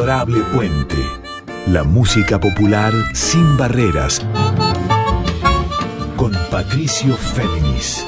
Adorable Puente. La música popular sin barreras. Con Patricio Féminis.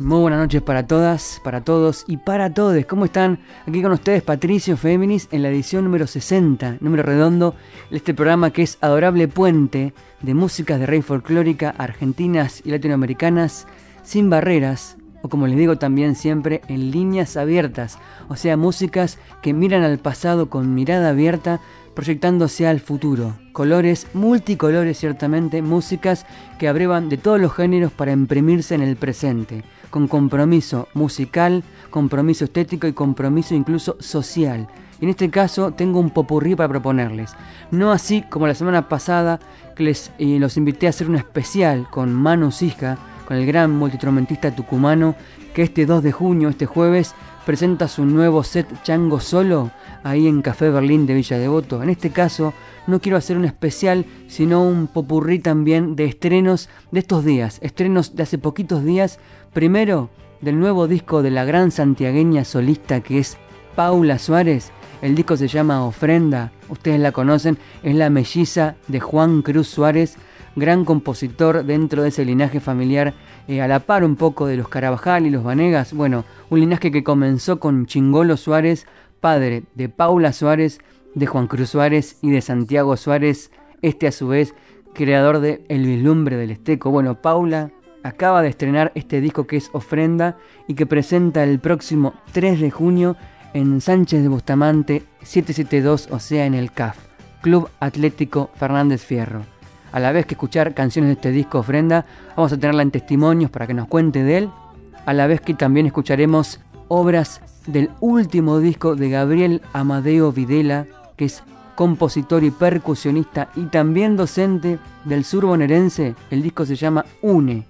Muy buenas noches para todas, para todos y para todos. ¿Cómo están? Aquí con ustedes Patricio Féminis en la edición número 60, número redondo, de este programa que es Adorable Puente de músicas de rey folclórica argentinas y latinoamericanas sin barreras, o como les digo también siempre, en líneas abiertas, o sea, músicas que miran al pasado con mirada abierta, proyectándose al futuro. Colores, multicolores ciertamente, músicas que abrevan de todos los géneros para imprimirse en el presente con compromiso musical, compromiso estético y compromiso incluso social. En este caso tengo un popurrí para proponerles. No así como la semana pasada que les eh, los invité a hacer un especial con Manu Sisca, el gran multitromentista tucumano, que este 2 de junio, este jueves, presenta su nuevo set Chango Solo ahí en Café Berlín de Villa Devoto. En este caso, no quiero hacer un especial, sino un popurrí también de estrenos de estos días, estrenos de hace poquitos días. Primero, del nuevo disco de la gran santiagueña solista que es Paula Suárez. El disco se llama Ofrenda, ustedes la conocen, es la melliza de Juan Cruz Suárez, gran compositor dentro de ese linaje familiar, eh, a la par un poco de los Carabajal y los Vanegas. Bueno, un linaje que comenzó con Chingolo Suárez, padre de Paula Suárez, de Juan Cruz Suárez y de Santiago Suárez, este a su vez creador de El vislumbre del Esteco. Bueno, Paula acaba de estrenar este disco que es Ofrenda y que presenta el próximo 3 de junio en Sánchez de Bustamante 772, o sea, en el CAF, Club Atlético Fernández Fierro. A la vez que escuchar canciones de este disco Ofrenda, vamos a tenerla en testimonios para que nos cuente de él, a la vez que también escucharemos obras del último disco de Gabriel Amadeo Videla, que es compositor y percusionista y también docente del sur bonaerense. El disco se llama Une,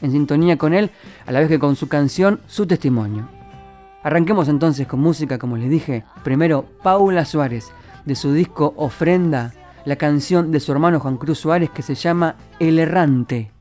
en sintonía con él, a la vez que con su canción, su testimonio. Arranquemos entonces con música, como les dije. Primero, Paula Suárez, de su disco Ofrenda, la canción de su hermano Juan Cruz Suárez que se llama El Errante.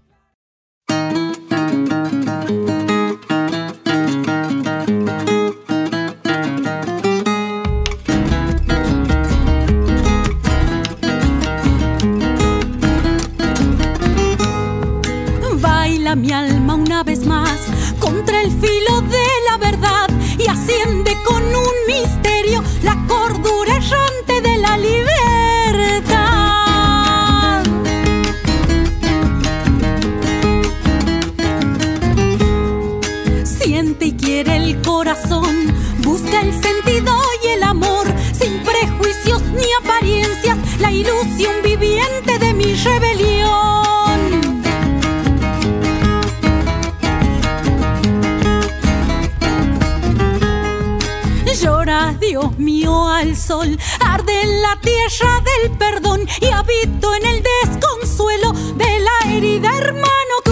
Sol, arde en la tierra del perdón y habito en el desconsuelo de la herida hermano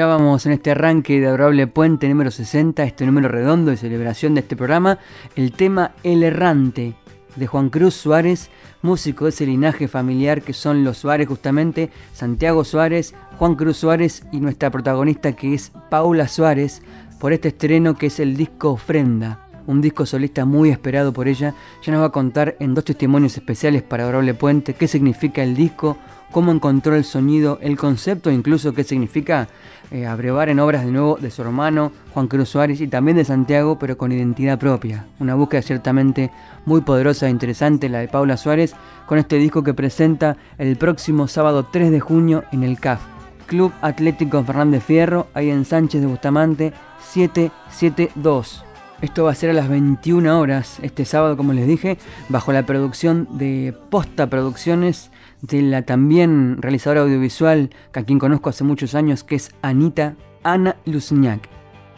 Escuchábamos en este arranque de Adorable Puente número 60, este número redondo de celebración de este programa, el tema El Errante de Juan Cruz Suárez, músico de ese linaje familiar que son los Suárez justamente, Santiago Suárez, Juan Cruz Suárez y nuestra protagonista que es Paula Suárez, por este estreno que es el disco Ofrenda, un disco solista muy esperado por ella. Ya nos va a contar en dos testimonios especiales para Adorable Puente qué significa el disco, cómo encontró el sonido, el concepto, incluso qué significa eh, abrevar en obras de nuevo de su hermano Juan Cruz Suárez y también de Santiago, pero con identidad propia. Una búsqueda ciertamente muy poderosa e interesante, la de Paula Suárez, con este disco que presenta el próximo sábado 3 de junio en el CAF. Club Atlético Fernández Fierro, ahí en Sánchez de Bustamante 772. Esto va a ser a las 21 horas este sábado, como les dije, bajo la producción de Posta Producciones de la también realizadora audiovisual que a quien conozco hace muchos años, que es Anita Ana Luzñak.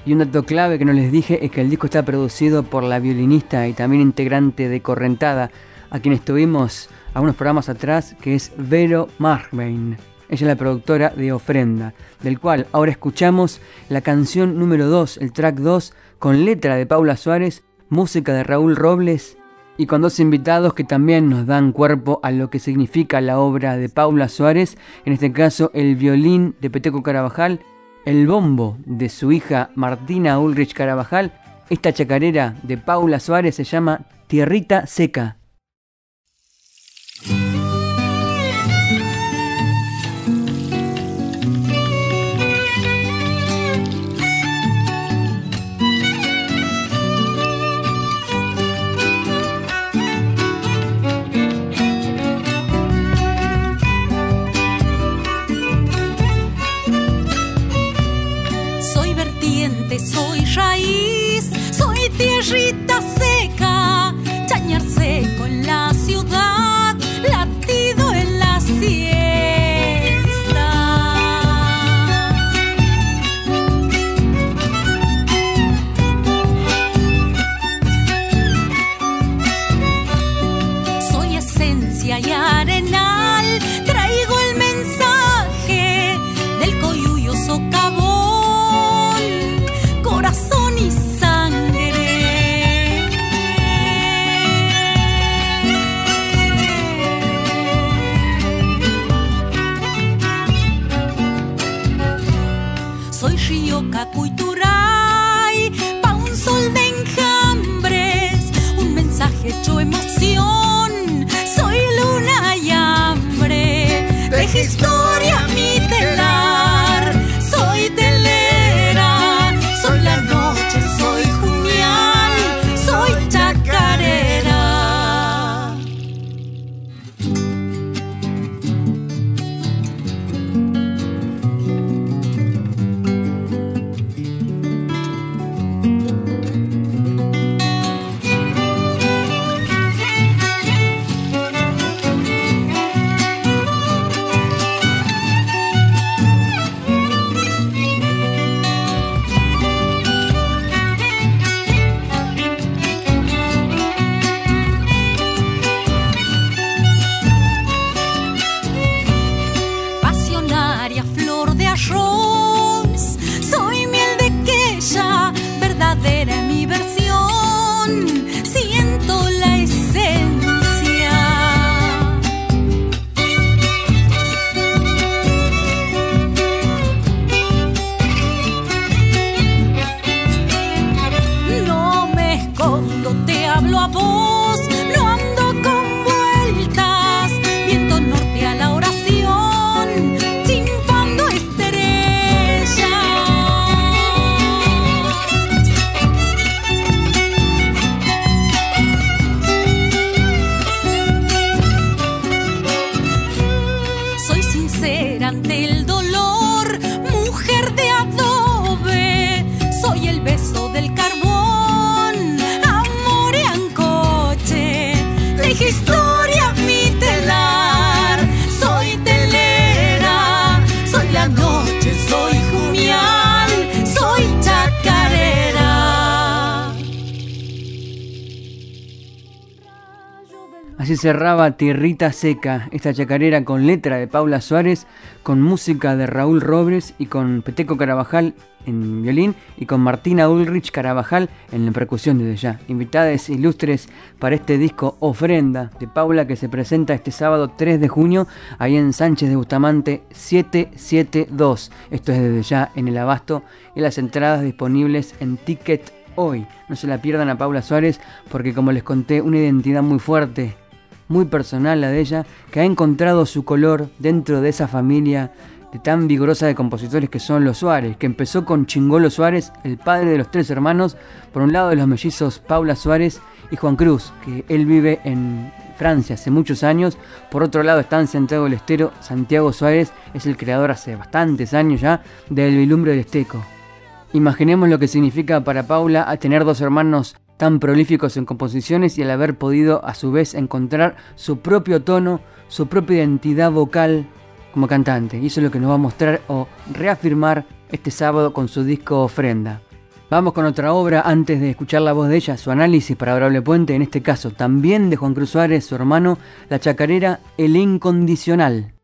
Y un dato clave que no les dije es que el disco está producido por la violinista y también integrante de Correntada, a quien estuvimos a unos programas atrás, que es Vero Marbein. Ella es la productora de Ofrenda, del cual ahora escuchamos la canción número 2, el track 2, con letra de Paula Suárez, música de Raúl Robles y con dos invitados que también nos dan cuerpo a lo que significa la obra de Paula Suárez, en este caso el violín de Peteco Carabajal, el bombo de su hija Martina Ulrich Carabajal. Esta chacarera de Paula Suárez se llama Tierrita Seca. Tierrita cerraba Tierrita Seca, esta chacarera con letra de Paula Suárez, con música de Raúl Robles y con Peteco Carabajal en violín y con Martina Ulrich Carabajal en la percusión desde ya. Invitadas ilustres para este disco Ofrenda de Paula que se presenta este sábado 3 de junio ahí en Sánchez de Bustamante 772. Esto es desde ya en el abasto y las entradas disponibles en Ticket hoy. No se la pierdan a Paula Suárez porque como les conté una identidad muy fuerte, muy personal la de ella, que ha encontrado su color dentro de esa familia de tan vigorosa de compositores que son los Suárez, que empezó con Chingolo Suárez, el padre de los tres hermanos, por un lado de los mellizos Paula Suárez y Juan Cruz, que él vive en Francia hace muchos años, por otro lado está en Santiago del Estero, Santiago Suárez es el creador hace bastantes años ya del Vilumbre del Esteco. Imaginemos lo que significa para Paula tener dos hermanos tan prolíficos en composiciones y al haber podido a su vez encontrar su propio tono, su propia identidad vocal como cantante. Y eso es lo que nos va a mostrar o reafirmar este sábado con su disco Ofrenda. Vamos con otra obra antes de escuchar la voz de ella, su análisis para Adorable Puente, en este caso también de Juan Cruz Suárez, su hermano, la chacarera El Incondicional.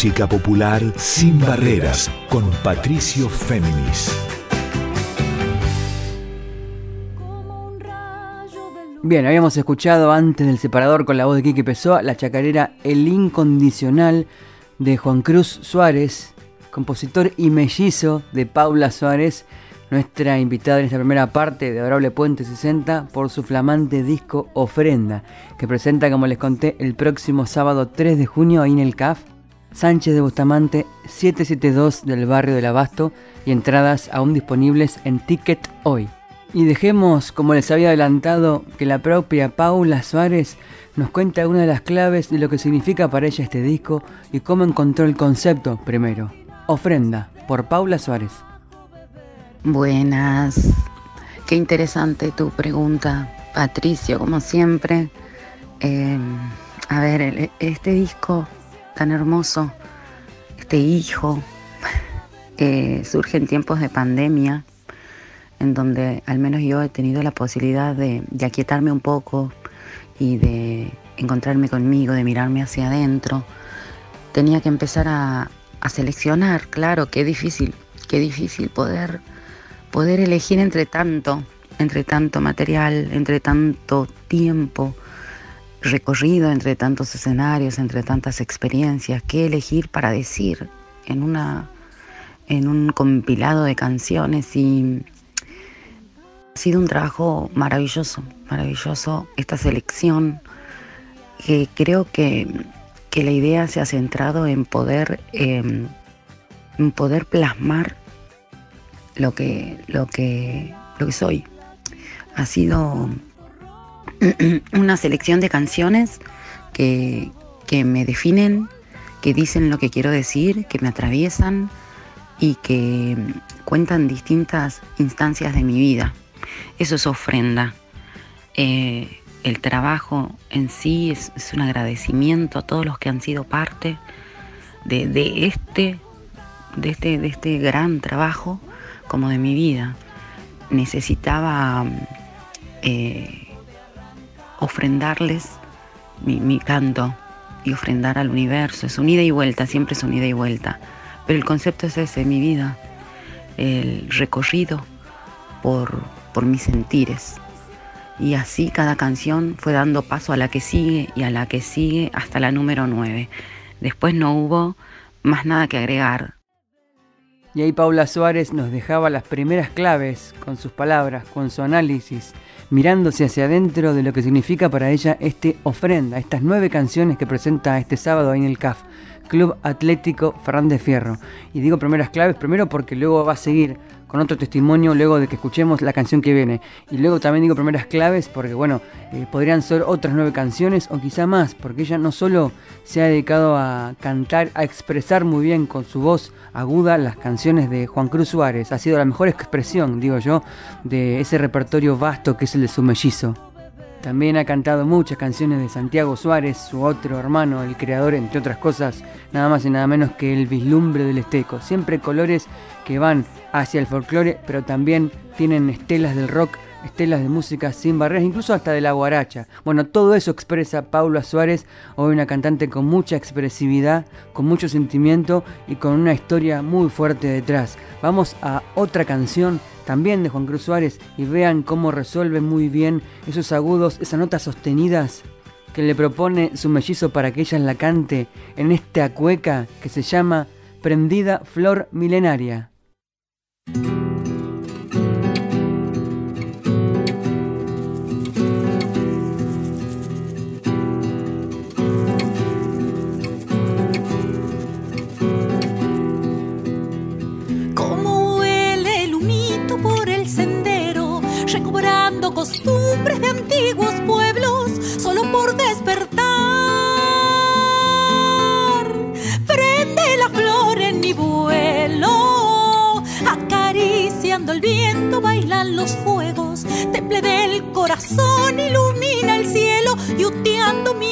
Música popular sin barreras con Patricio Féminis. Bien, habíamos escuchado antes del separador con la voz de Quique Pessoa la chacarera El Incondicional de Juan Cruz Suárez, compositor y mellizo de Paula Suárez, nuestra invitada en esta primera parte de Adorable Puente 60 por su flamante disco Ofrenda, que presenta, como les conté, el próximo sábado 3 de junio ahí en el CAF, Sánchez de Bustamante 772 del barrio del Abasto y entradas aún disponibles en Ticket Hoy. Y dejemos, como les había adelantado, que la propia Paula Suárez nos cuenta una de las claves de lo que significa para ella este disco y cómo encontró el concepto primero. Ofrenda, por Paula Suárez. Buenas, qué interesante tu pregunta, Patricio, como siempre. Em, a ver, este disco tan hermoso, este hijo, eh, surge en tiempos de pandemia, en donde al menos yo he tenido la posibilidad de, aquietarme un poco y de encontrarme conmigo, de mirarme hacia adentro. Tenía que empezar a, a seleccionar, claro, qué difícil, qué difícil poder poder elegir entre tanto, entre tanto material, entre tanto tiempo recorrido, entre tantos escenarios, entre tantas experiencias, qué elegir para decir en una en un compilado de canciones. Y ha sido un trabajo maravilloso, maravilloso esta selección que creo que, la idea se ha centrado en poder, em, en poder plasmar lo que, lo que, lo que soy. Ha sido una selección de canciones que, que me definen, que dicen lo que quiero decir, que me atraviesan y que cuentan distintas instancias de mi vida. Eso es ofrenda. Eh, el trabajo en sí es, un agradecimiento a todos los que han sido parte de, este, de, este, de este gran trabajo como de mi vida. Necesitaba eh, ofrendarles mi, canto y ofrendar al universo. Es unida y vuelta, siempre es unida y vuelta. Pero el concepto es ese, mi vida, el recorrido por, por mis sentires. Y así cada canción fue dando paso a la que sigue y a la que sigue hasta la número 9. Después no hubo más nada que agregar. Y ahí Paula Suárez nos dejaba las primeras claves con sus palabras, con su análisis, mirándose hacia adentro de lo que significa para ella este ofrenda, estas nueve canciones que presenta este sábado ahí en el CAF, Club Atlético Fernández Fierro. Y digo primeras claves, primero porque luego va a seguir con otro testimonio luego de que escuchemos la canción que viene. Y luego también digo primeras claves porque, bueno, eh, podrían ser otras nueve canciones o quizá más, porque ella no solo se ha dedicado a cantar, a expresar muy bien con su voz aguda las canciones de Juan Cruz Suárez, ha sido la mejor expresión, digo yo, de ese repertorio vasto que es el de su mellizo. También ha cantado muchas canciones de Santiago Suárez, su otro hermano, el creador, entre otras cosas, nada más y nada menos que el vislumbre del esteco. Siempre colores que van hacia el folclore, pero también tienen estelas del rock, estelas de música sin barreras, incluso hasta de la guaracha. Bueno, todo eso expresa Paula Suárez, hoy una cantante con mucha expresividad, con mucho sentimiento y con una historia muy fuerte detrás. Vamos a otra canción también de Juan Cruz Suárez y vean cómo resuelve muy bien esos agudos, esas notas sostenidas que le propone su mellizo para que ella la cante en esta cueca que se llama Prendida Flor Milenaria. Costumbres de antiguos pueblos solo por despertar. Prende la flor en mi vuelo, acariciando el viento bailan los fuegos, temple del corazón ilumina el cielo, yuteando mi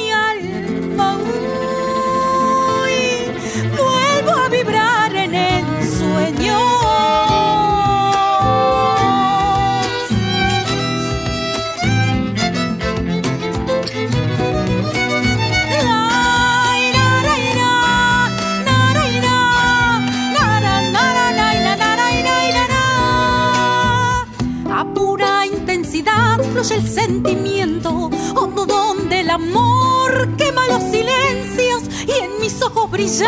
mis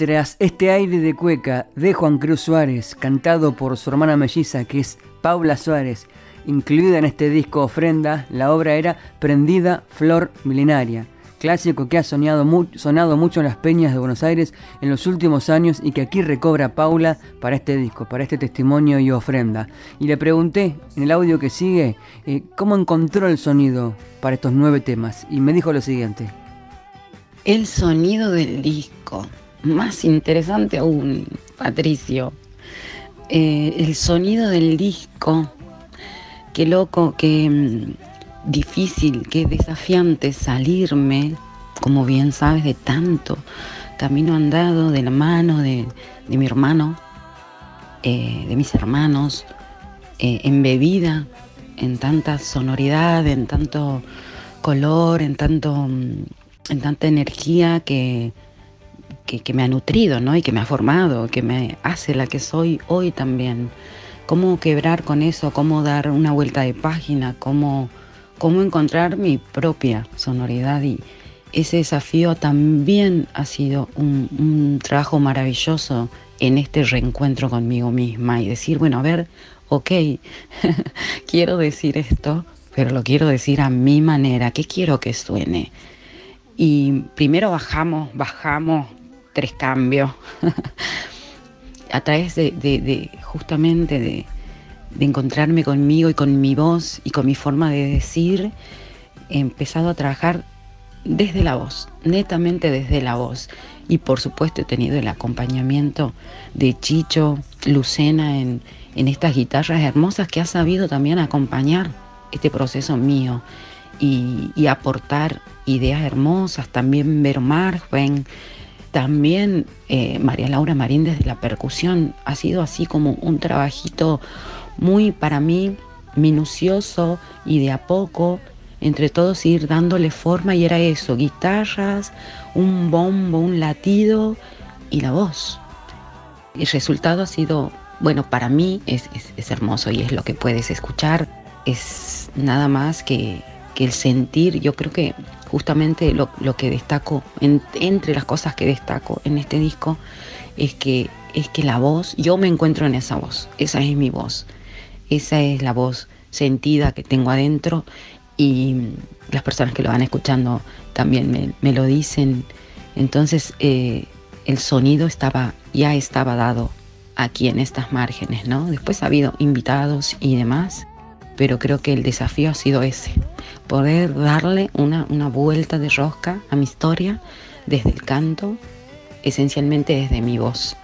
tras este aire de cueca de Juan Cruz Suárez, cantado por su hermana melliza, que es Paula Suárez, incluida en este disco Ofrenda, la obra era Prendida Flor Milenaria, clásico que ha sonado mucho en las peñas de Buenos Aires en los últimos años y que aquí recobra Paula para este disco, para este testimonio y ofrenda. Y le pregunté en el audio que sigue eh, cómo encontró el sonido para estos nueve temas y me dijo lo siguiente. El sonido del disco más interesante aún, Patricio. Eh, el sonido del disco, qué loco, qué mm, difícil, qué desafiante salirme, como bien sabes, de tanto camino andado de la mano de, mi hermano, eh, de mis hermanos, eh, embebida en tanta sonoridad, en tanto color, en tanto mm, en tanta energía que que, me ha nutrido, ¿no? Y que me ha formado, que me hace la que soy hoy también. Cómo quebrar con eso, cómo dar una vuelta de página, cómo, cómo encontrar mi propia sonoridad y ese desafío también ha sido un, un trabajo maravilloso en este reencuentro conmigo misma y decir, bueno, a ver, ok, quiero decir esto, pero lo quiero decir a mi manera, ¿qué quiero que suene? Y primero bajamos, bajamos tres cambios, a través de, justamente de, encontrarme conmigo y con mi voz y con mi forma de decir, he empezado a trabajar desde la voz, netamente desde la voz. Y por supuesto he tenido el acompañamiento de Chicho, Lucena en, estas guitarras hermosas que ha sabido también acompañar este proceso mío y, aportar ideas hermosas, también ver Margen, también eh, María Laura Marín desde la percusión ha sido así como un trabajito muy para mí minucioso y de a poco entre todos ir dándole forma y era eso, guitarras, un bombo, un latido y la voz. El resultado ha sido, bueno, para mí es, hermoso y es lo que puedes escuchar, es nada más que, el sentir, yo creo que justamente lo, que destaco, entre las cosas que destaco en este disco, es que, es que la voz, yo me encuentro en esa voz, esa es mi voz, esa es la voz sentida que tengo adentro y las personas que lo van escuchando también me, lo dicen. Entonces eh, el sonido estaba, ya estaba dado aquí en estas márgenes, ¿no? Después ha habido invitados y demás, pero creo que el desafío ha sido ese, poder darle una, una vuelta de rosca a mi historia desde el canto, esencialmente desde mi voz.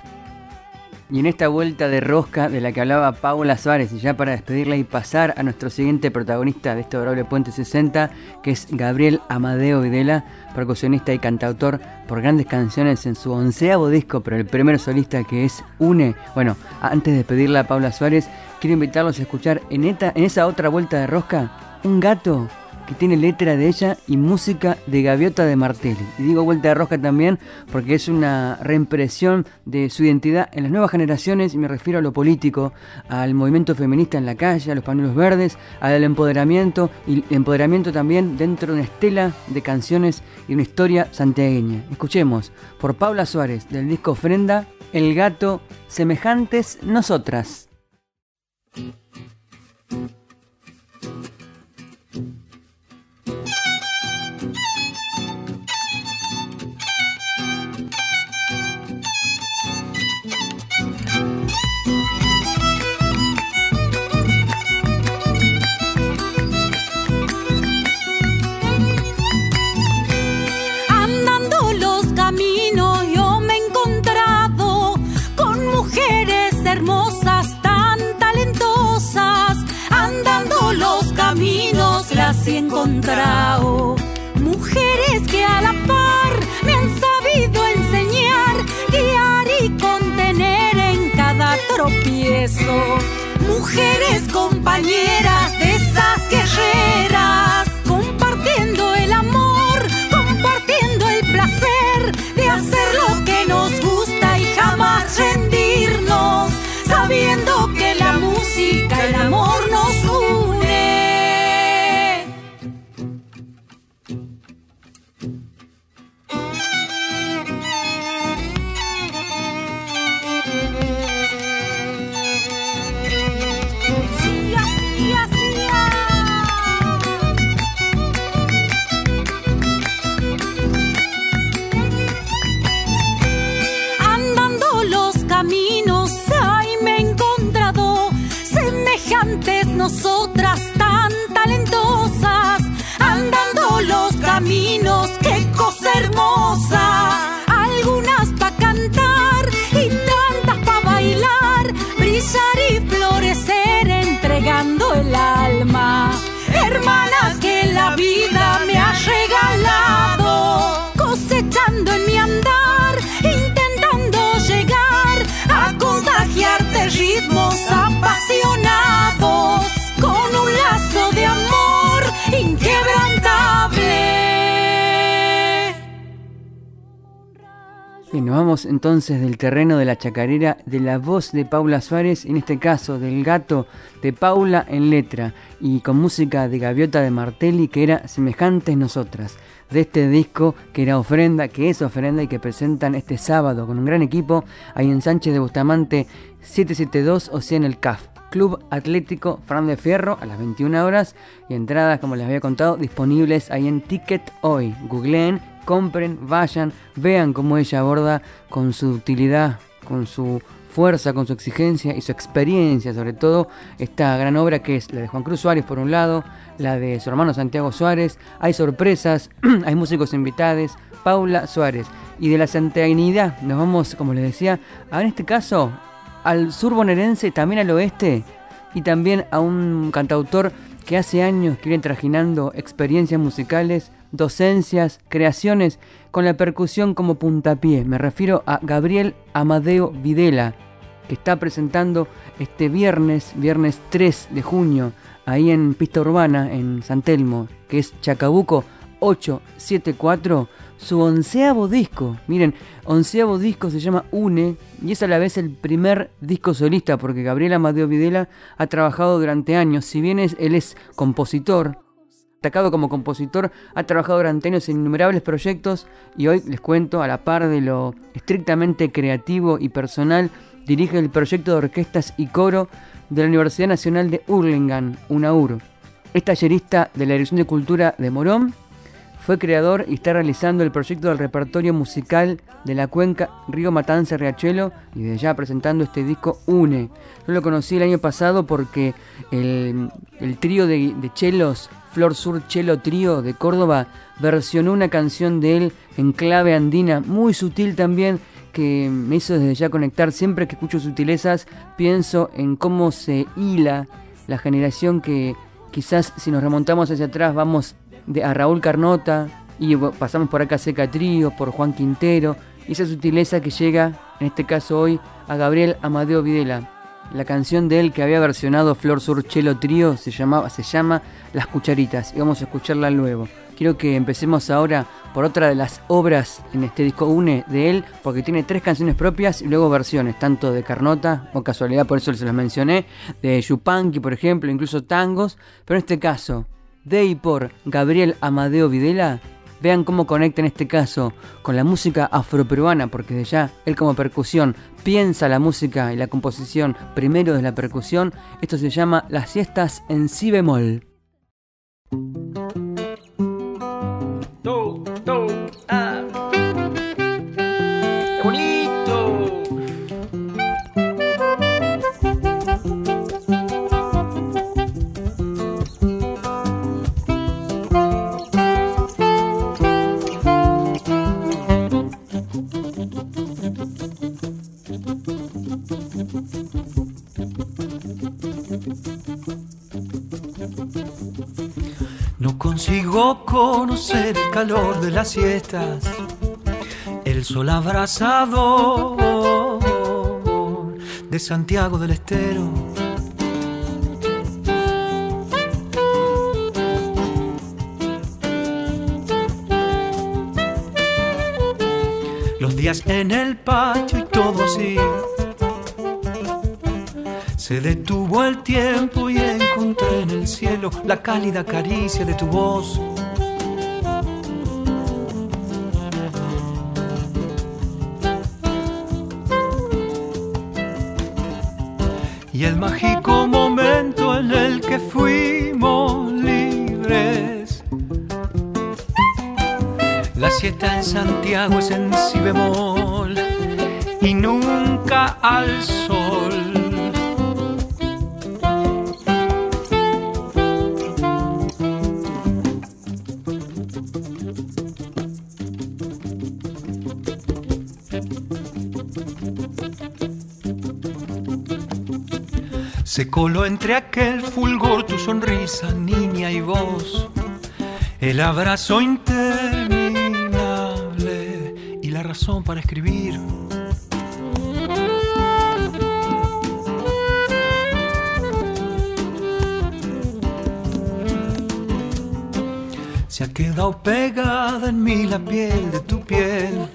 Y en esta vuelta de rosca de la que hablaba Paula Suárez, y ya para despedirla y pasar a nuestro siguiente protagonista de este adorable Puente 60, que es Gabriel Amadeo Videla, percusionista y cantautor por grandes canciones en su onceavo disco, pero el primer solista que es Une. Bueno, antes de despedirla a Paula Suárez, quiero invitarlos a escuchar en, esa otra vuelta de rosca un gato que tiene letra de ella y música de Gaviota de Martelli. Y digo Vuelta de Rosca también porque es una reimpresión de su identidad en las nuevas generaciones, y me refiero a lo político, al movimiento feminista en la calle, a los panelos verdes, al empoderamiento y empoderamiento también dentro de una estela de canciones y una historia santiagueña. Escuchemos por Paula Suárez del disco Ofrenda, El gato, semejantes nosotras. Thank you. Mujeres compañeras de esas guerreras, compartiendo el amor, compartiendo el placer de hacer lo que nos gusta y jamás rendirnos, sabiendo que la música, el amor vamos entonces del terreno de la chacarera, de la voz de Paula Suárez, en este caso del gato de Paula en letra y con música de Gaviota de Martelli que era Semejantes Nosotras, de este disco que era ofrenda, que es ofrenda y que presentan este sábado con un gran equipo ahí en Sánchez de Bustamante 772, o sea en el CAF. Club Atlético Fran de Fierro a las 21 horas y entradas, como les había contado, disponibles ahí en Ticket Hoy. Googleen, compren, vayan, vean cómo ella aborda con su utilidad, con su fuerza, con su exigencia y su experiencia, sobre todo, esta gran obra que es la de Juan Cruz Suárez por un lado, la de su hermano Santiago Suárez, hay sorpresas, hay músicos invitados, Paula Suárez. Y de la santiaguinidad nos vamos, como les decía, a, en este caso al sur bonaerense, también al oeste, y también a un cantautor que hace años que viene trajinando experiencias musicales, docencias, creaciones con la percusión como puntapié. Me refiero a Gabriel Amadeo Videla, que está presentando este viernes, viernes 3 de junio, ahí en Pista Urbana, en San Telmo, que es Chacabuco 874, su onceavo disco. Miren, onceavo disco se llama Une y es a la vez el primer disco solista porque Gabriel Amadeo Videla ha trabajado durante años. Si bien es, él es compositor, destacado como compositor, ha trabajado durante años en innumerables proyectos y hoy les cuento, a la par de lo estrictamente creativo y personal, dirige el proyecto de orquestas y coro de la Universidad Nacional de Hurlingham, UNAUR. Es tallerista de la Dirección de Cultura de Morón fue creador y está realizando el proyecto del repertorio musical de la cuenca Río Matanza Riachuelo y de ya presentando este disco Une. Yo lo conocí el año pasado porque el, el trío de, de chelos, Flor Sur Chelo Trío de Córdoba, versionó una canción de él en clave andina, muy sutil también, que me hizo desde ya conectar. Siempre que escucho sutilezas, pienso en cómo se hila la generación que quizás si nos remontamos hacia atrás vamos de, a Raúl Carnota y pasamos por acá Seca Trío, por Juan Quintero, y esa sutileza que llega, en este caso hoy, a Gabriel Amadeo Videla. La canción de él que había versionado Flor Sur Chelo Trío se, se llama Las Cucharitas y vamos a escucharla luego. Quiero que empecemos ahora por otra de las obras en este disco UNE de él, porque tiene tres canciones propias y luego versiones, tanto de Carnota, o casualidad por eso se las mencioné, de Yupanqui, por ejemplo, incluso tangos, pero en este caso, de y por Gabriel Amadeo Videla, vean cómo conecta en este caso con la música afroperuana, porque de ya él como percusión piensa la música y la composición primero de la percusión. Esto se llama Las siestas en si bemol. Calor de las siestas, el sol abrasador de Santiago del Estero. Los días en el patio y todo así. Se detuvo el tiempo y encontré en el cielo la cálida caricia de tu voz. es en si bemol y nunca al sol. Se coló entre aquel fulgor tu sonrisa, niña y voz, el abrazo interno razón para escribir. Se ha quedado pegada en mí la piel de tu piel.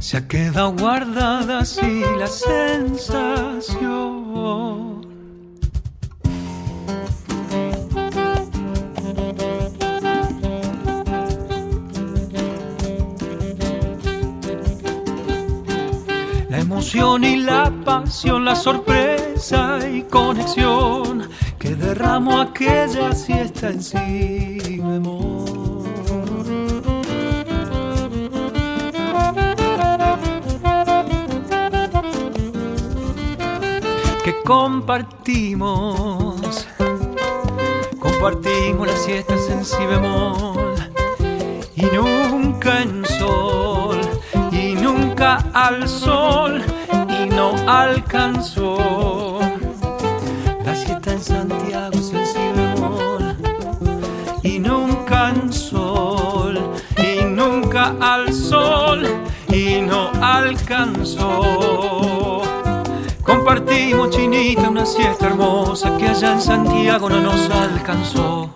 Se ha quedado guardada así la sensación. La sorpresa y conexión que derramo aquella siesta en sí, Que compartimos, compartimos las siestas en si bemol y nunca en sol y nunca al sol alcanzó. La siesta en Santiago es el si y nunca en sol y nunca al sol y no alcanzó. Compartimos chinita una siesta hermosa que allá en Santiago no nos alcanzó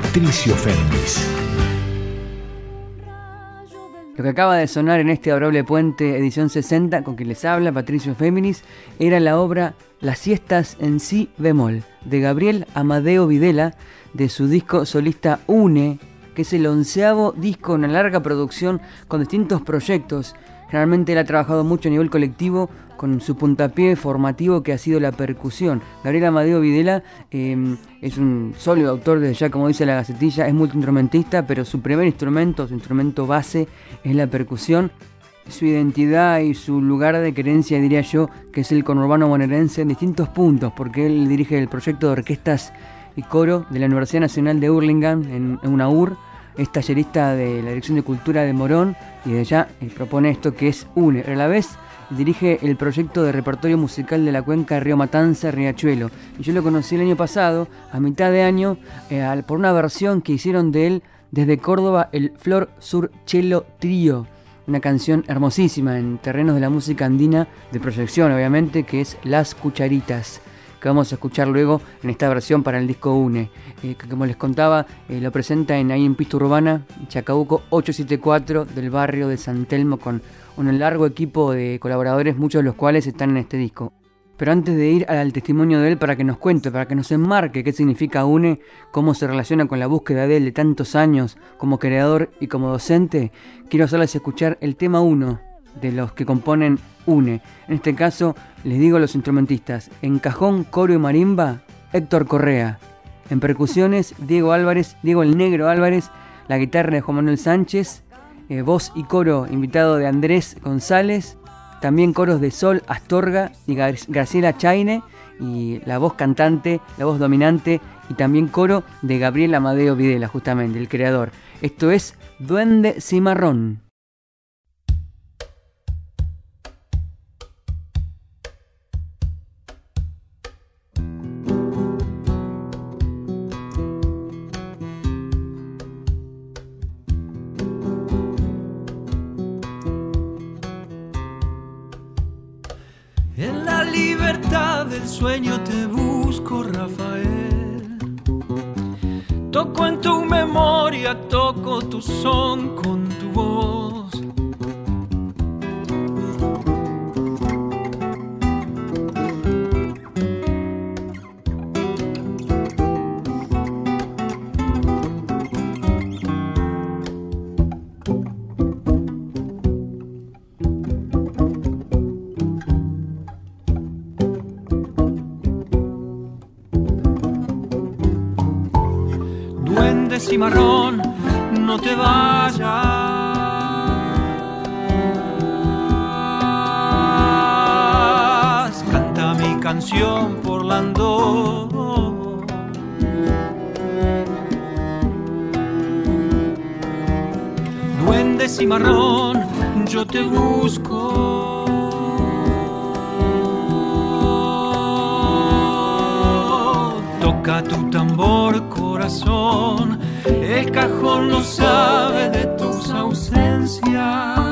Patricio Féminis. Lo que acaba de sonar en este Adorable Puente edición 60, con quien les habla Patricio Féminis, era la obra Las siestas en si bemol, de Gabriel Amadeo Videla, de su disco solista Une, que es el onceavo disco, una larga producción con distintos proyectos. Generalmente él ha trabajado mucho a nivel colectivo con su puntapié formativo que ha sido la percusión. Gabriel Amadeo Videla eh, es un sólido autor desde ya, como dice la gacetilla, es multiinstrumentista, pero su primer instrumento, su instrumento base es la percusión. Su identidad y su lugar de querencia, diría yo, que es el conurbano bonaerense en distintos puntos, porque él dirige el proyecto de orquestas y coro de la Universidad Nacional de Hurlingham, en, en una UR, es tallerista de la Dirección de Cultura de Morón y de allá eh, propone esto que es UNE. A la vez dirige el proyecto de repertorio musical de la cuenca Río Matanza Riachuelo. Y yo lo conocí el año pasado, a mitad de año, eh, por una versión que hicieron de él desde Córdoba, el Flor Sur Chelo Trío. Una canción hermosísima en terrenos de la música andina, de proyección obviamente, que es Las Cucharitas que vamos a escuchar luego en esta versión para el disco UNE, eh, que como les contaba, eh, lo presenta en ahí en Pista Urbana, Chacabuco 874 del barrio de San Telmo, con un largo equipo de colaboradores, muchos de los cuales están en este disco. Pero antes de ir al testimonio de él para que nos cuente, para que nos enmarque qué significa UNE, cómo se relaciona con la búsqueda de él de tantos años como creador y como docente, quiero hacerles escuchar el tema 1 de los que componen UNE. En este caso, les digo a los instrumentistas, en cajón, coro y marimba, Héctor Correa. En percusiones, Diego Álvarez, Diego el Negro Álvarez, la guitarra de Juan Manuel Sánchez, eh, voz y coro invitado de Andrés González, también coros de Sol Astorga y Graciela Chaine, y la voz cantante, la voz dominante, y también coro de Gabriel Amadeo Videla, justamente, el creador. Esto es Duende Cimarrón. Yeah.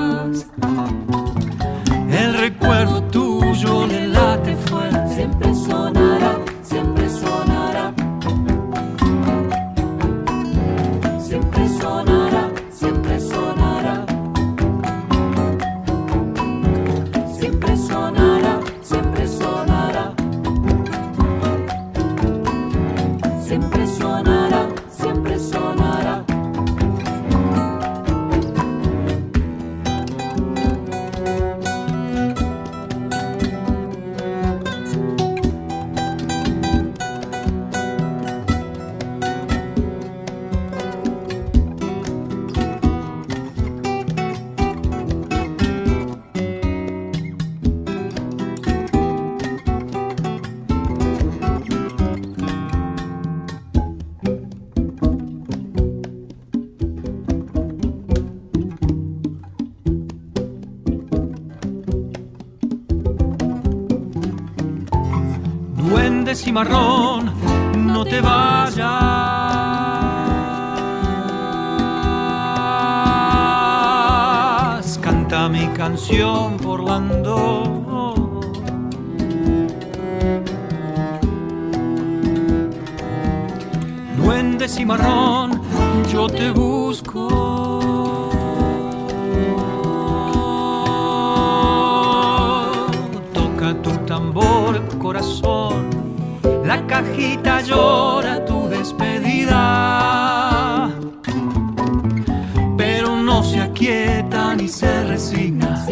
Cimarrón, no te vayas. Canta mi canción por Lando. Duende cimarrón, yo te busco. La cajita llora tu despedida. Pero no se aquieta ni se resigna.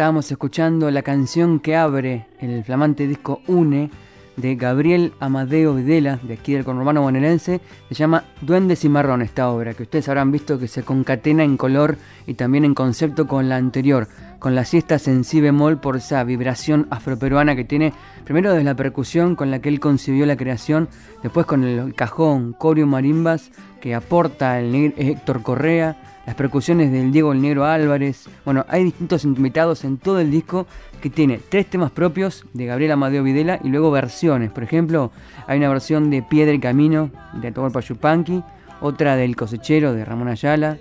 Estábamos escuchando la canción que abre el flamante disco Une de Gabriel Amadeo Videla, de aquí del conurbano bonaerense. Se llama Duende Cimarrón esta obra, que ustedes habrán visto que se concatena en color y también en concepto con la anterior, con las siestas en si por esa vibración afroperuana que tiene, primero desde la percusión con la que él concibió la creación, después con el cajón, corio marimbas que aporta el Héctor Correa, las percusiones del Diego el Negro Álvarez. Bueno, hay distintos invitados en todo el disco que tiene tres temas propios de Gabriel Amadeo Videla y luego versiones. Por ejemplo, hay una versión de Piedra y Camino de Atahualpa Yupanqui, otra del Cosechero de Ramón Ayala,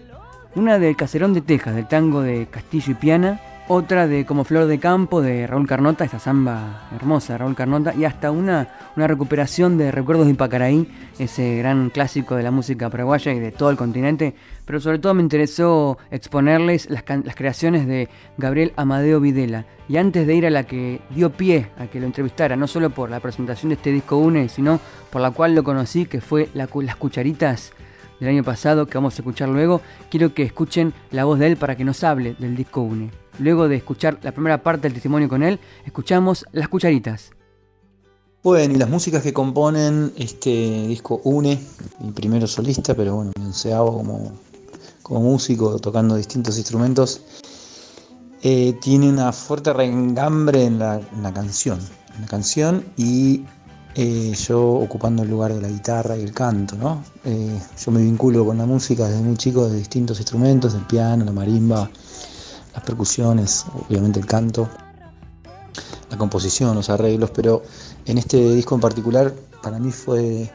una del Caserón de Texas del tango de Castillo y Piana, otra de Como Flor de Campo de Raúl Carnota, esta samba hermosa de Raúl Carnota, y hasta una, una recuperación de Recuerdos de Ipacaraí, ese gran clásico de la música paraguaya y de todo el continente, pero sobre todo me interesó exponerles las, las creaciones de Gabriel Amadeo Videla. Y antes de ir a la que dio pie a que lo entrevistara, no solo por la presentación de este disco UNE, sino por la cual lo conocí, que fue Las Cucharitas del año pasado, que vamos a escuchar luego, quiero que escuchen la voz de él para que nos hable del disco UNE. Luego de escuchar la primera parte del testimonio con él, escuchamos Las Cucharitas. Bueno, y las músicas que componen este disco Une, mi primero solista, pero bueno, me onceavo como, como músico, tocando distintos instrumentos, eh, tiene una fuerte reengambre en la, en la canción, en la canción y eh, yo ocupando el lugar de la guitarra y el canto, ¿no? Eh, yo me vinculo con la música desde muy chico de distintos instrumentos, el piano, la marimba, las percusiones, obviamente el canto, la composición, los arreglos, pero en este disco en particular para mí fue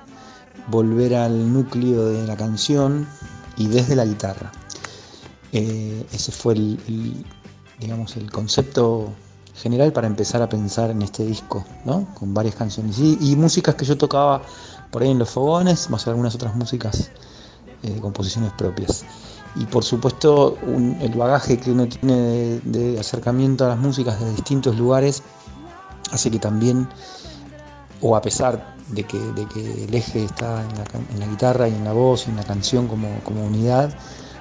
volver al núcleo de la canción y desde la guitarra. Eh, ese fue el, digamos, el concepto general para empezar a pensar en este disco, ¿no? Con varias canciones y, músicas que yo tocaba por ahí en los fogones, más algunas otras músicas eh, de composiciones propias. Y por supuesto el bagaje que uno tiene de, acercamiento a las músicas de distintos lugares hace que también, o a pesar de que, de que el eje está en la, en la, guitarra y en la voz y en la canción como, como unidad,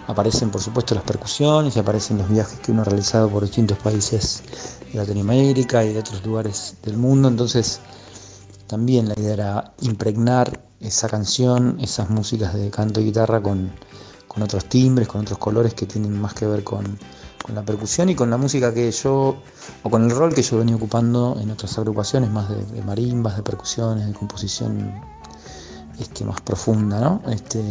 aparecen por supuesto las percusiones y aparecen los viajes que uno ha realizado por distintos países de Latinoamérica y de otros lugares del mundo. Entonces también la idea era impregnar esa canción, esas músicas de canto y guitarra con, otros timbres, con otros colores que tienen más que ver con, la percusión y con la música que yo, o con el rol que yo venía ocupando en otras agrupaciones, más de, marimbas, de percusiones, de composición este, más profunda, ¿no? Este,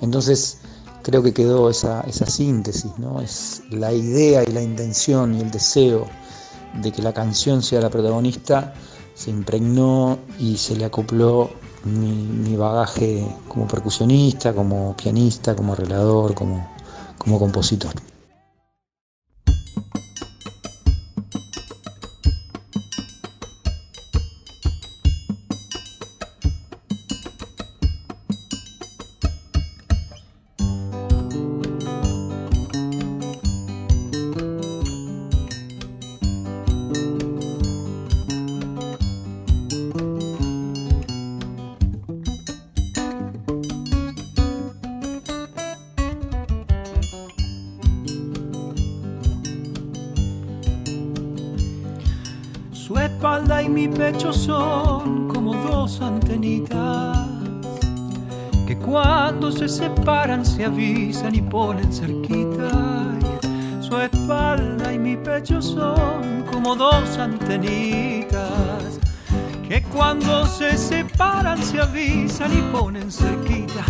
entonces, creo que quedó esa, esa síntesis, ¿no? Es la idea y la intención y el deseo de que la canción sea la protagonista, se impregnó y se le acopló mi, mi bagaje como percusionista, como pianista, como arreglador, como, como compositor. Se avisan y ponen cerquita. Su espalda y mi pecho son como dos antenitas que cuando se separan se avisan y ponen cerquita.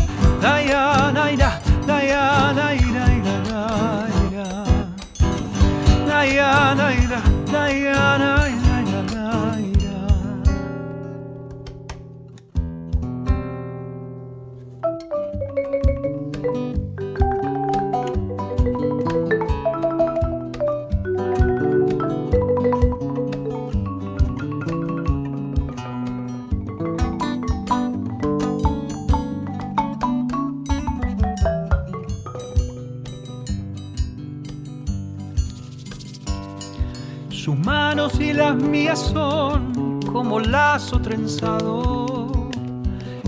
Son como lazo trenzado,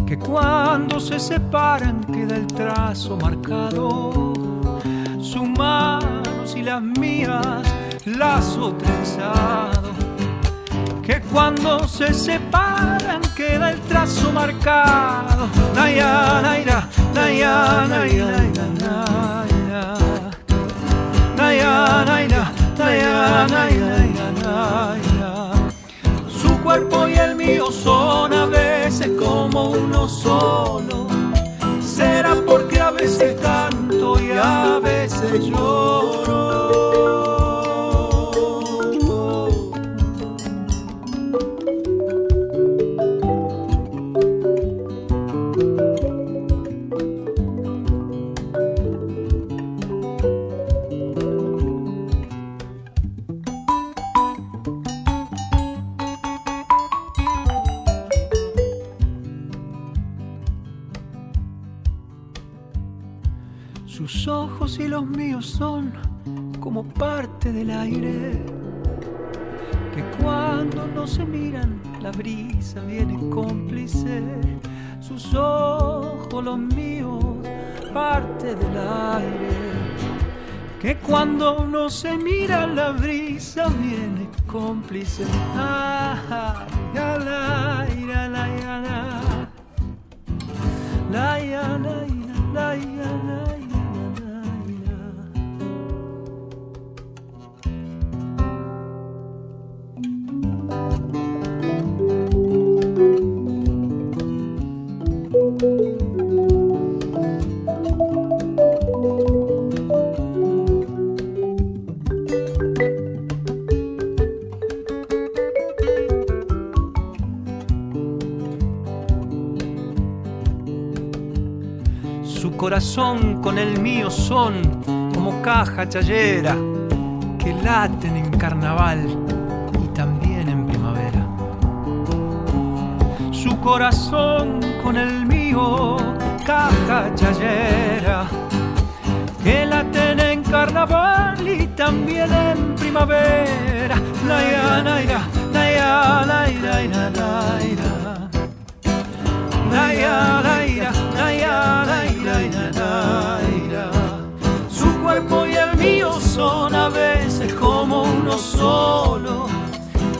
que cuando se separan queda el trazo marcado. Sus manos y las mías, lazo trenzado, que cuando se separan queda el trazo marcado. Naya, naira, naya, naira, naira, naya, naira, naya, naira, cuerpo y el mío son a veces como uno solo. Será porque a veces canto y a veces lloro. Son como parte del aire, que cuando no se miran la brisa viene cómplice, sus ojos los míos, parte del aire, que cuando uno se mira la brisa viene cómplice. Ah, la, la, la, la, la, la, la, corazón con el mío son como caja chayera que laten en carnaval y también en primavera. Su corazón con el mío, caja chayera que laten en carnaval y también en primavera. La ira, la ira, la ira, la ira, Su cuerpo y el mío son a veces como uno solo.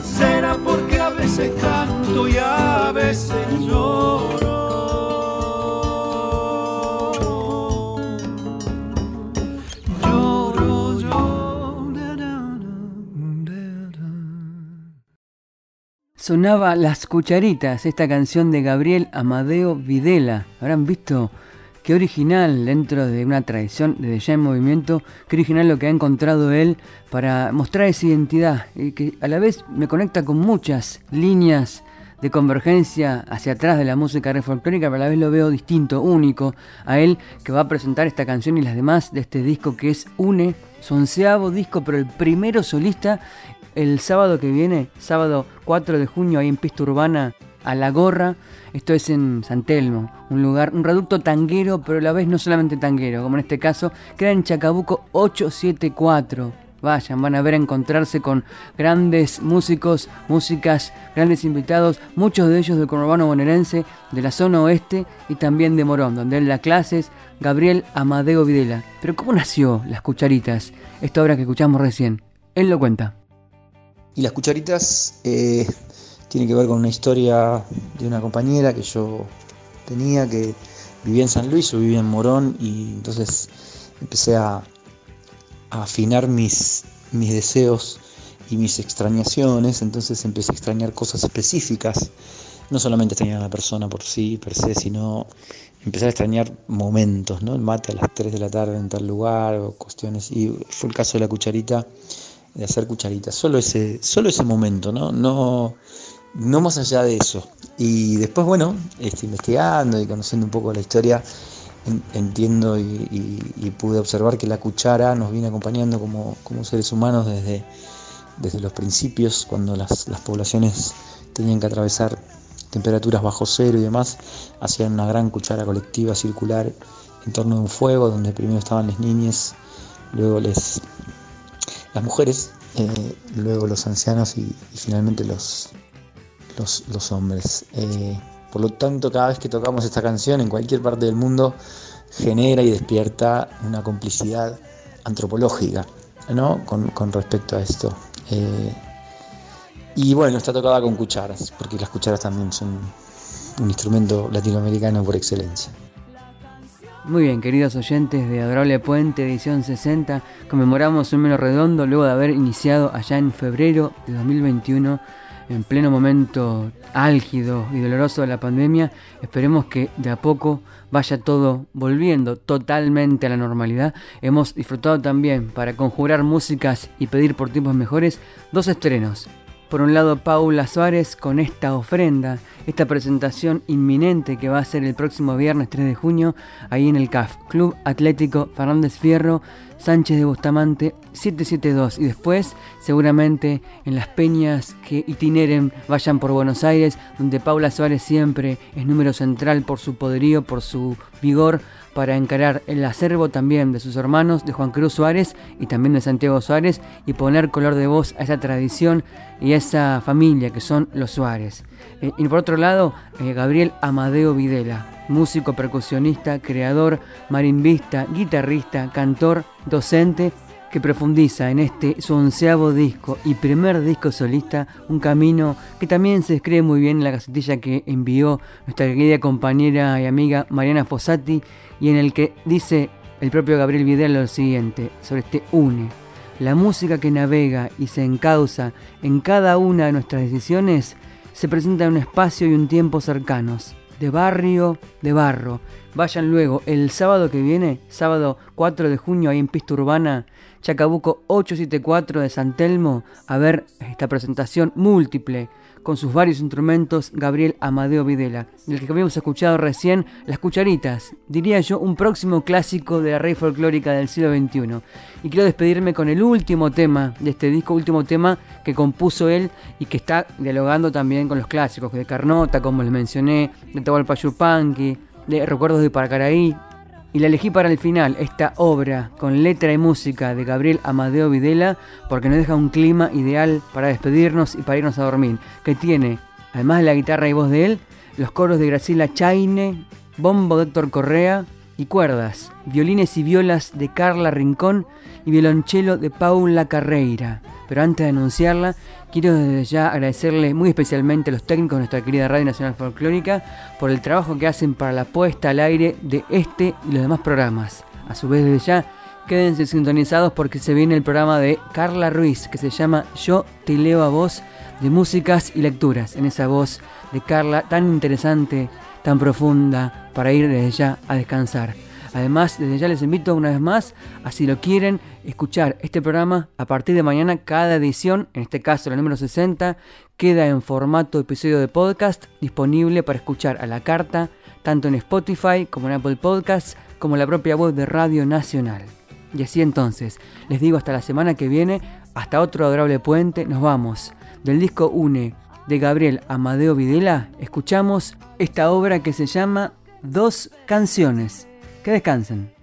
Será porque a veces canto y a veces lloro. Sonaba Las Cucharitas, esta canción de Gabriel Amadeo Videla. ¿Habrán visto Qué original dentro de una tradición de ya en movimiento, qué original lo que ha encontrado él para mostrar esa identidad y que a la vez me conecta con muchas líneas de convergencia hacia atrás de la música folclórica, pero a la vez lo veo distinto, único a él que va a presentar esta canción y las demás de este disco que es Une, su onceavo disco, pero el primero solista el sábado que viene, sábado 4 de junio, ahí en Pista Urbana, a La Gorra. Esto es en San Telmo, un lugar, un reducto tanguero, pero a la vez no solamente tanguero, como en este caso, queda en Chacabuco 874. Vayan, van a ver a encontrarse con grandes músicos, músicas, grandes invitados, muchos de ellos del conurbano bonaerense, de la zona oeste y también de Morón, donde él da clases, Gabriel Amadeo Videla. Pero ¿cómo nació Las Cucharitas? Esta obra que escuchamos recién. Él lo cuenta. Y Las Cucharitas eh, tiene que ver con una historia de una compañera que yo tenía que vivía en San Luis, o vivía en Morón y entonces empecé a, afinar mis, mis deseos y mis extrañaciones, entonces empecé a extrañar cosas específicas, no solamente extrañar a la persona por sí, per se, sino empezar a extrañar momentos, ¿no? El mate a las 3 de la tarde en tal lugar o cuestiones, y fue el caso de la cucharita, de hacer cucharitas, solo ese, solo ese momento, ¿no? No no más allá de eso. Y después, bueno, este, investigando y conociendo un poco la historia, entiendo y, pude observar que la cuchara nos viene acompañando como, seres humanos desde, desde los principios, cuando las, poblaciones tenían que atravesar temperaturas bajo cero y demás, hacían una gran cuchara colectiva circular en torno de un fuego donde primero estaban las niñas, luego les, las mujeres, eh, luego los ancianos y finalmente los, los, hombres. Eh, por lo tanto, cada vez que tocamos esta canción en cualquier parte del mundo, genera y despierta una complicidad antropológica ¿no? con, respecto a esto. Eh, y bueno, está tocada con cucharas, porque las cucharas también son un instrumento latinoamericano por excelencia. Muy bien, queridos oyentes de Adorable Puente, edición 60, conmemoramos un menos redondo luego de haber iniciado allá en febrero de 2021 en pleno momento álgido y doloroso de la pandemia, esperemos que de a poco vaya todo volviendo totalmente a la normalidad. Hemos disfrutado también, para conjurar músicas y pedir por tiempos mejores, dos estrenos. Por un lado, Paula Suárez con esta ofrenda, esta presentación inminente que va a ser el próximo viernes 3 de junio, ahí en el CAF, Club Atlético Fernández Fierro, Sánchez de Bustamante 772 y después seguramente en las peñas que itineren vayan por Buenos Aires donde Paula Suárez siempre es número central por su poderío, por su vigor para encarar el acervo también de sus hermanos, de Juan Cruz Suárez y también de Santiago Suárez y poner color de voz a esa tradición y a esa familia que son los Suárez. Eh, y por otro lado, eh, Gabriel Amadeo Videla músico, percusionista, creador, marimbista, guitarrista, cantor, docente que profundiza en este su onceavo disco y primer disco solista, un camino que también se describe muy bien en la gacetilla que envió nuestra querida compañera y amiga Mariana Fossati y en el que dice el propio Gabriel Vidal lo siguiente sobre este UNE. La música que navega y se encausa en cada una de nuestras decisiones se presenta en un espacio y un tiempo cercanos, de barrio, de barro. Vayan luego el sábado que viene, sábado 4 de junio, ahí en Pista Urbana, Chacabuco 874 de San Telmo, a ver esta presentación múltiple con sus varios instrumentos Gabriel Amadeo Videla, del que habíamos escuchado recién Las Cucharitas, diría yo un próximo clásico de la rey folclórica del siglo XXI. Y quiero despedirme con el último tema de este disco, último tema que compuso él y que está dialogando también con los clásicos de Carnota, como les mencioné, de Tahualpa Yupanqui, de Recuerdos de Paracaraí, y la elegí para el final, esta obra con letra y música de Gabriel Amadeo Videla, porque nos deja un clima ideal para despedirnos y para irnos a dormir, que tiene, además de la guitarra y voz de él, los coros de Graciela Chaine, bombo de Héctor Correa y cuerdas, violines y violas de Carla Rincón y violonchelo de Paula Carreira. Pero antes de anunciarla, quiero desde ya agradecerle muy especialmente a los técnicos de nuestra querida Radio Nacional Folclórica por el trabajo que hacen para la puesta al aire de este y los demás programas. A su vez, desde ya, quédense sintonizados porque se viene el programa de Carla Ruiz que se llama Yo te leo a vos de músicas y lecturas. En esa voz de Carla tan interesante, tan profunda, para ir desde ya a descansar. Además, desde ya les invito una vez más a si lo quieren escuchar este programa a partir de mañana. Cada edición, en este caso la número 60, queda en formato episodio de podcast disponible para escuchar a la carta, tanto en Spotify como en Apple Podcasts, como en la propia voz de Radio Nacional. Y así entonces, les digo hasta la semana que viene, hasta otro adorable puente, nos vamos. Del disco UNE de Gabriel Amadeo Videla, escuchamos esta obra que se llama Dos canciones. Que descansen.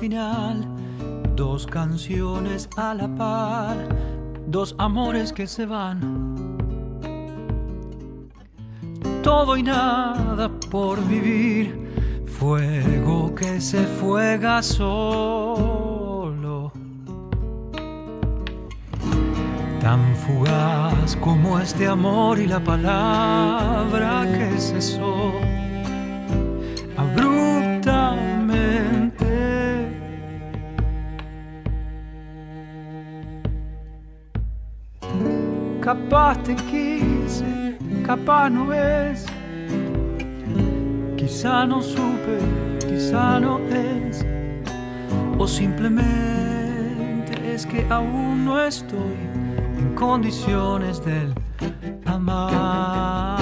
Final, dos canciones a la par, dos amores que se van. Todo y nada por vivir, fuego que se fuega solo. Tan fugaz como este amor y la palabra que cesó Capaz te quise, capaz no ves. Quizá no supe, quizá no es. O simplemente es que aún no estoy en condiciones del amar.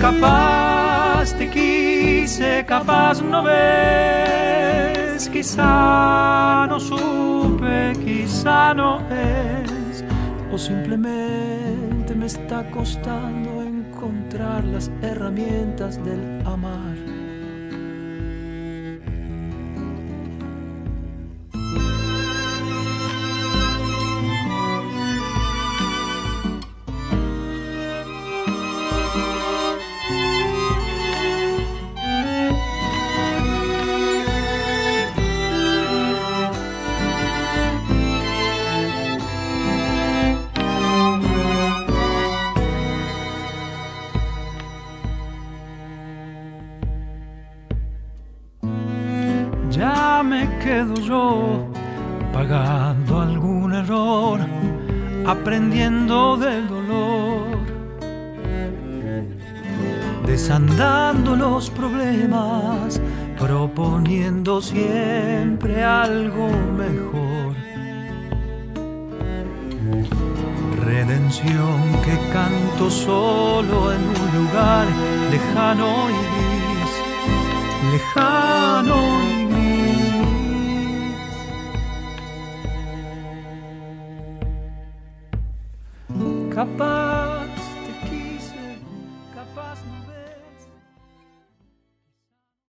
Capaz te quise, capaz no ves. Quizá no supe, quizá no es, o simplemente me está costando encontrar las herramientas del amar.